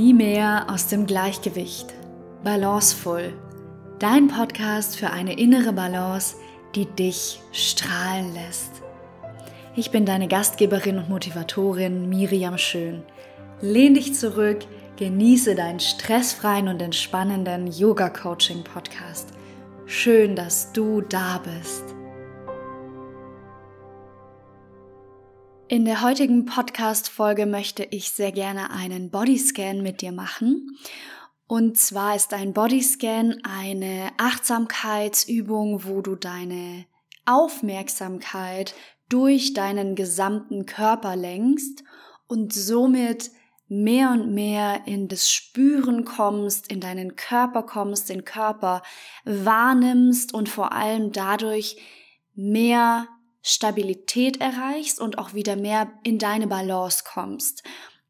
Nie mehr aus dem Gleichgewicht. Balancevoll. Dein Podcast für eine innere Balance, die dich strahlen lässt. Ich bin deine Gastgeberin und Motivatorin Miriam Schön. Lehn dich zurück, genieße deinen stressfreien und entspannenden Yoga-Coaching-Podcast. Schön, dass du da bist. In der heutigen Podcast-Folge möchte ich sehr gerne einen Bodyscan mit dir machen. Und zwar ist ein Bodyscan eine Achtsamkeitsübung, wo du deine Aufmerksamkeit durch deinen gesamten Körper lenkst und somit mehr und mehr in das Spüren kommst, in deinen Körper kommst, den Körper wahrnimmst und vor allem dadurch mehr Stabilität erreichst und auch wieder mehr in deine Balance kommst.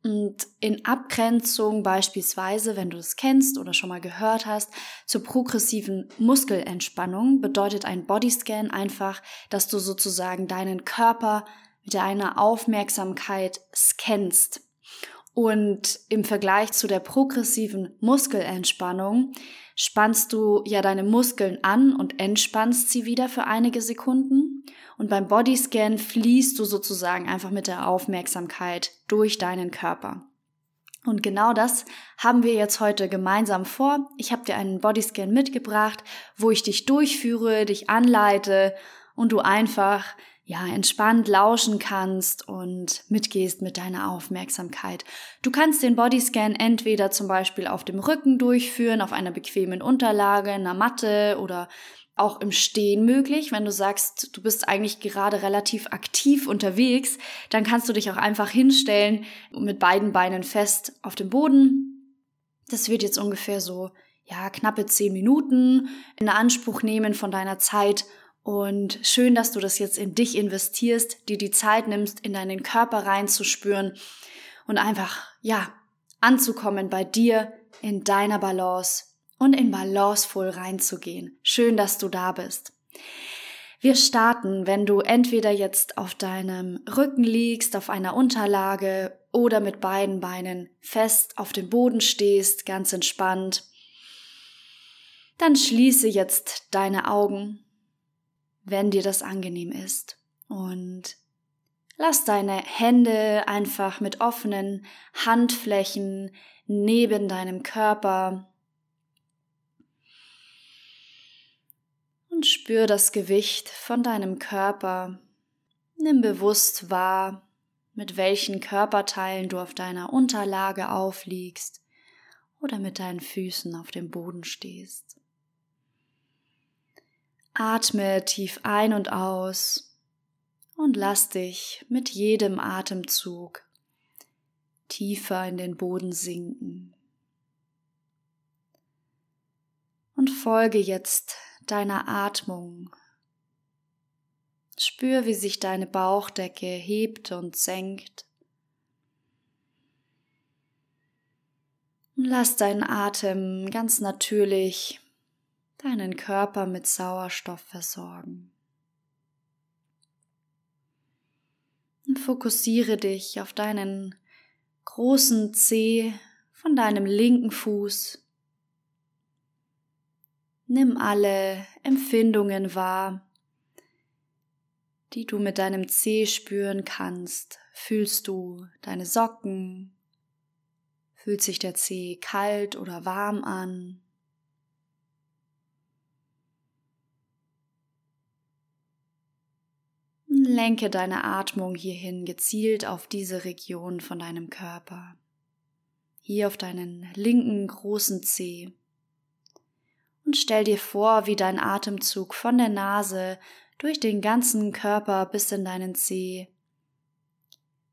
Und in Abgrenzung beispielsweise, wenn du es kennst oder schon mal gehört hast, zur progressiven Muskelentspannung bedeutet ein Bodyscan einfach, dass du sozusagen deinen Körper mit deiner Aufmerksamkeit scannst. Und im Vergleich zu der progressiven Muskelentspannung spannst du ja deine Muskeln an und entspannst sie wieder für einige Sekunden. Und beim Bodyscan fließt du sozusagen einfach mit der Aufmerksamkeit durch deinen Körper. Und genau das haben wir jetzt heute gemeinsam vor. Ich habe dir einen Bodyscan mitgebracht, wo ich dich durchführe, dich anleite und du einfach ja, entspannt lauschen kannst und mitgehst mit deiner Aufmerksamkeit. Du kannst den Bodyscan entweder zum Beispiel auf dem Rücken durchführen, auf einer bequemen Unterlage, einer Matte oder auch im Stehen möglich. Wenn du sagst, du bist eigentlich gerade relativ aktiv unterwegs, dann kannst du dich auch einfach hinstellen mit beiden Beinen fest auf dem Boden. Das wird jetzt ungefähr so, ja, knappe zehn Minuten in Anspruch nehmen von deiner Zeit und schön, dass du das jetzt in dich investierst, dir die Zeit nimmst, in deinen Körper reinzuspüren und einfach, ja, anzukommen bei dir in deiner Balance und in balancevoll reinzugehen. Schön, dass du da bist. Wir starten, wenn du entweder jetzt auf deinem Rücken liegst, auf einer Unterlage oder mit beiden Beinen fest auf dem Boden stehst, ganz entspannt. Dann schließe jetzt deine Augen wenn dir das angenehm ist. Und lass deine Hände einfach mit offenen Handflächen neben deinem Körper und spür das Gewicht von deinem Körper. Nimm bewusst wahr, mit welchen Körperteilen du auf deiner Unterlage aufliegst oder mit deinen Füßen auf dem Boden stehst. Atme tief ein und aus und lass dich mit jedem Atemzug tiefer in den Boden sinken. Und folge jetzt deiner Atmung. Spür, wie sich deine Bauchdecke hebt und senkt. Und lass deinen Atem ganz natürlich deinen Körper mit Sauerstoff versorgen. Und fokussiere dich auf deinen großen Zeh von deinem linken Fuß. Nimm alle Empfindungen wahr, die du mit deinem Zeh spüren kannst. Fühlst du deine Socken? Fühlt sich der Zeh kalt oder warm an? Lenke deine Atmung hierhin gezielt auf diese Region von deinem Körper. Hier auf deinen linken großen Zeh. Und stell dir vor, wie dein Atemzug von der Nase durch den ganzen Körper bis in deinen Zeh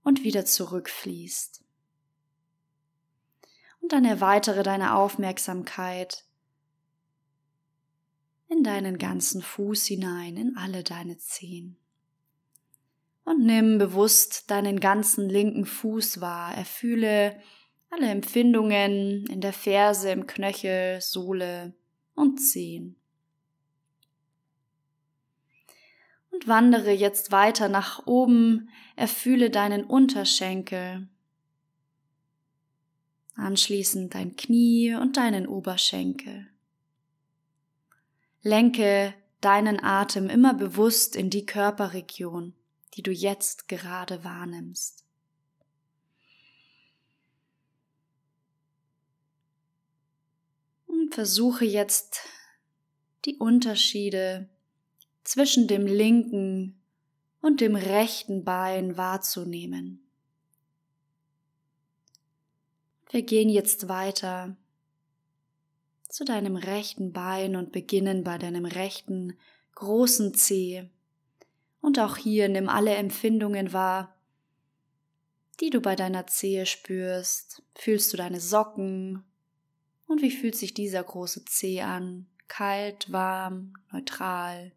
und wieder zurückfließt. Und dann erweitere deine Aufmerksamkeit in deinen ganzen Fuß hinein, in alle deine Zehen und nimm bewusst deinen ganzen linken Fuß wahr. Erfühle alle Empfindungen in der Ferse, im Knöchel, Sohle und Zehen. Und wandere jetzt weiter nach oben, erfühle deinen Unterschenkel. Anschließend dein Knie und deinen Oberschenkel. Lenke deinen Atem immer bewusst in die Körperregion, die du jetzt gerade wahrnimmst. Und versuche jetzt die Unterschiede zwischen dem linken und dem rechten Bein wahrzunehmen. Wir gehen jetzt weiter zu deinem rechten Bein und beginnen bei deinem rechten großen Zeh. Und auch hier nimm alle Empfindungen wahr, die du bei deiner Zehe spürst. Fühlst du deine Socken? Und wie fühlt sich dieser große Zeh an? Kalt, warm, neutral?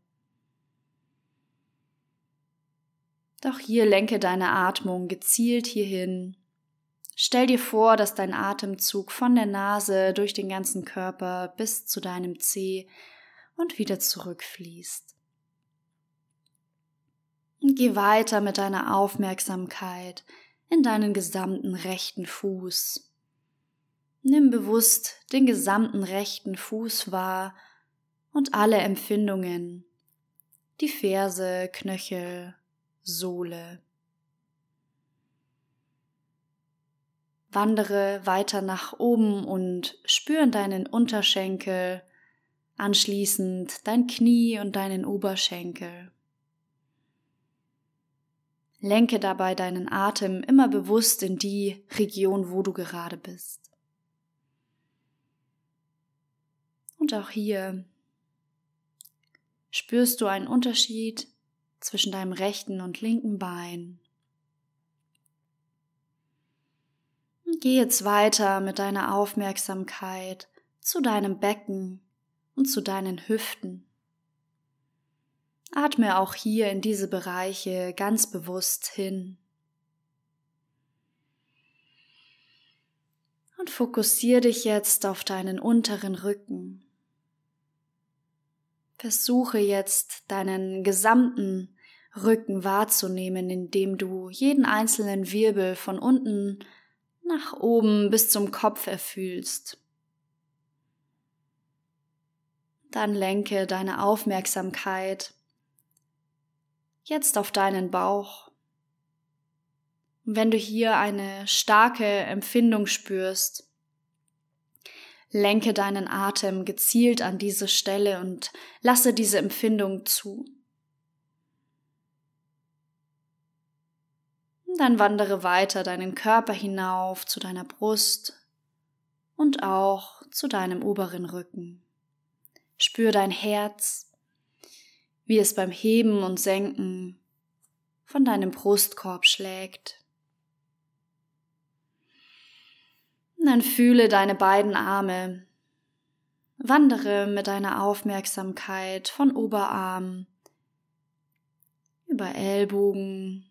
Doch hier lenke deine Atmung gezielt hierhin Stell dir vor, dass dein Atemzug von der Nase durch den ganzen Körper bis zu deinem Zeh und wieder zurückfließt. Und geh weiter mit deiner Aufmerksamkeit in deinen gesamten rechten Fuß. Nimm bewusst den gesamten rechten Fuß wahr und alle Empfindungen, die Ferse, Knöchel, Sohle. Wandere weiter nach oben und spüren deinen Unterschenkel, anschließend dein Knie und deinen Oberschenkel. Lenke dabei deinen Atem immer bewusst in die Region, wo du gerade bist. Und auch hier spürst du einen Unterschied zwischen deinem rechten und linken Bein. Geh jetzt weiter mit deiner Aufmerksamkeit zu deinem Becken und zu deinen Hüften. Atme auch hier in diese Bereiche ganz bewusst hin. Und fokussiere dich jetzt auf deinen unteren Rücken. Versuche jetzt deinen gesamten Rücken wahrzunehmen, indem du jeden einzelnen Wirbel von unten nach oben bis zum Kopf erfühlst. Dann lenke deine Aufmerksamkeit jetzt auf deinen Bauch. wenn du hier eine starke Empfindung spürst, lenke deinen Atem gezielt an diese Stelle und lasse diese Empfindung zu. Dann wandere weiter deinen Körper hinauf zu deiner Brust und auch zu deinem oberen Rücken. Spür dein Herz, wie es beim Heben und Senken von deinem Brustkorb schlägt. dann fühle deine beiden Arme. Wandere mit deiner Aufmerksamkeit von Oberarm über Ellbogen,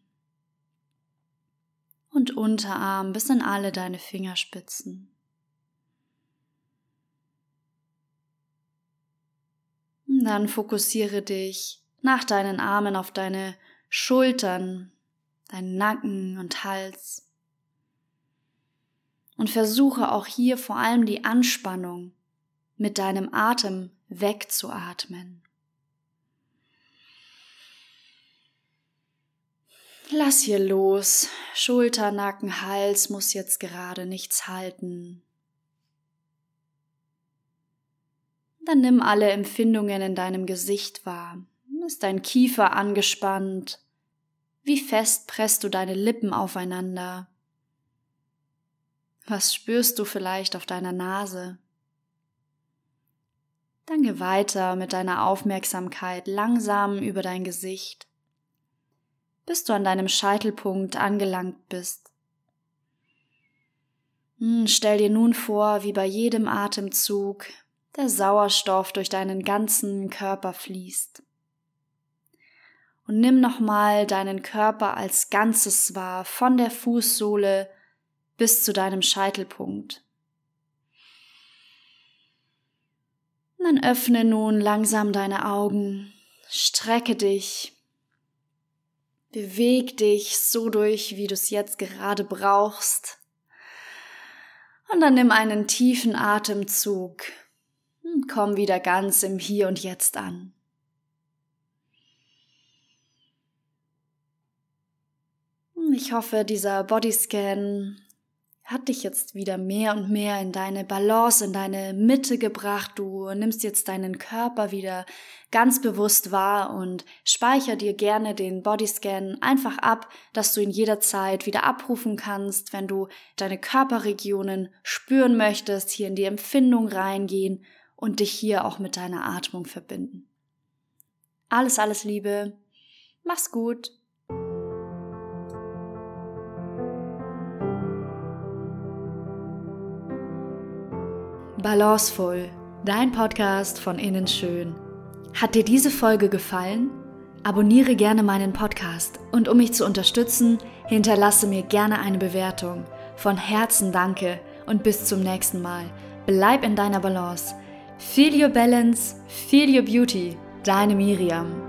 und Unterarm bis in alle deine Fingerspitzen. Dann fokussiere dich nach deinen Armen auf deine Schultern, deinen Nacken und Hals. Und versuche auch hier vor allem die Anspannung mit deinem Atem wegzuatmen. Lass hier los. Schulter, Nacken, Hals muss jetzt gerade nichts halten. Dann nimm alle Empfindungen in deinem Gesicht wahr. Ist dein Kiefer angespannt? Wie fest presst du deine Lippen aufeinander? Was spürst du vielleicht auf deiner Nase? Dann geh weiter mit deiner Aufmerksamkeit langsam über dein Gesicht bis du an deinem Scheitelpunkt angelangt bist. Hm, stell dir nun vor, wie bei jedem Atemzug der Sauerstoff durch deinen ganzen Körper fließt. Und nimm nochmal deinen Körper als Ganzes wahr, von der Fußsohle bis zu deinem Scheitelpunkt. Und dann öffne nun langsam deine Augen, strecke dich Beweg dich so durch, wie du es jetzt gerade brauchst. Und dann nimm einen tiefen Atemzug. Und komm wieder ganz im Hier und Jetzt an. Ich hoffe, dieser Bodyscan hat dich jetzt wieder mehr und mehr in deine Balance, in deine Mitte gebracht. Du nimmst jetzt deinen Körper wieder ganz bewusst wahr und speicher dir gerne den Bodyscan einfach ab, dass du ihn jederzeit wieder abrufen kannst, wenn du deine Körperregionen spüren möchtest, hier in die Empfindung reingehen und dich hier auch mit deiner Atmung verbinden. Alles, alles Liebe. Mach's gut. Balancevoll, dein Podcast von innen schön. Hat dir diese Folge gefallen? Abonniere gerne meinen Podcast und um mich zu unterstützen, hinterlasse mir gerne eine Bewertung. Von Herzen danke und bis zum nächsten Mal. Bleib in deiner Balance. Feel your balance, feel your beauty. Deine Miriam.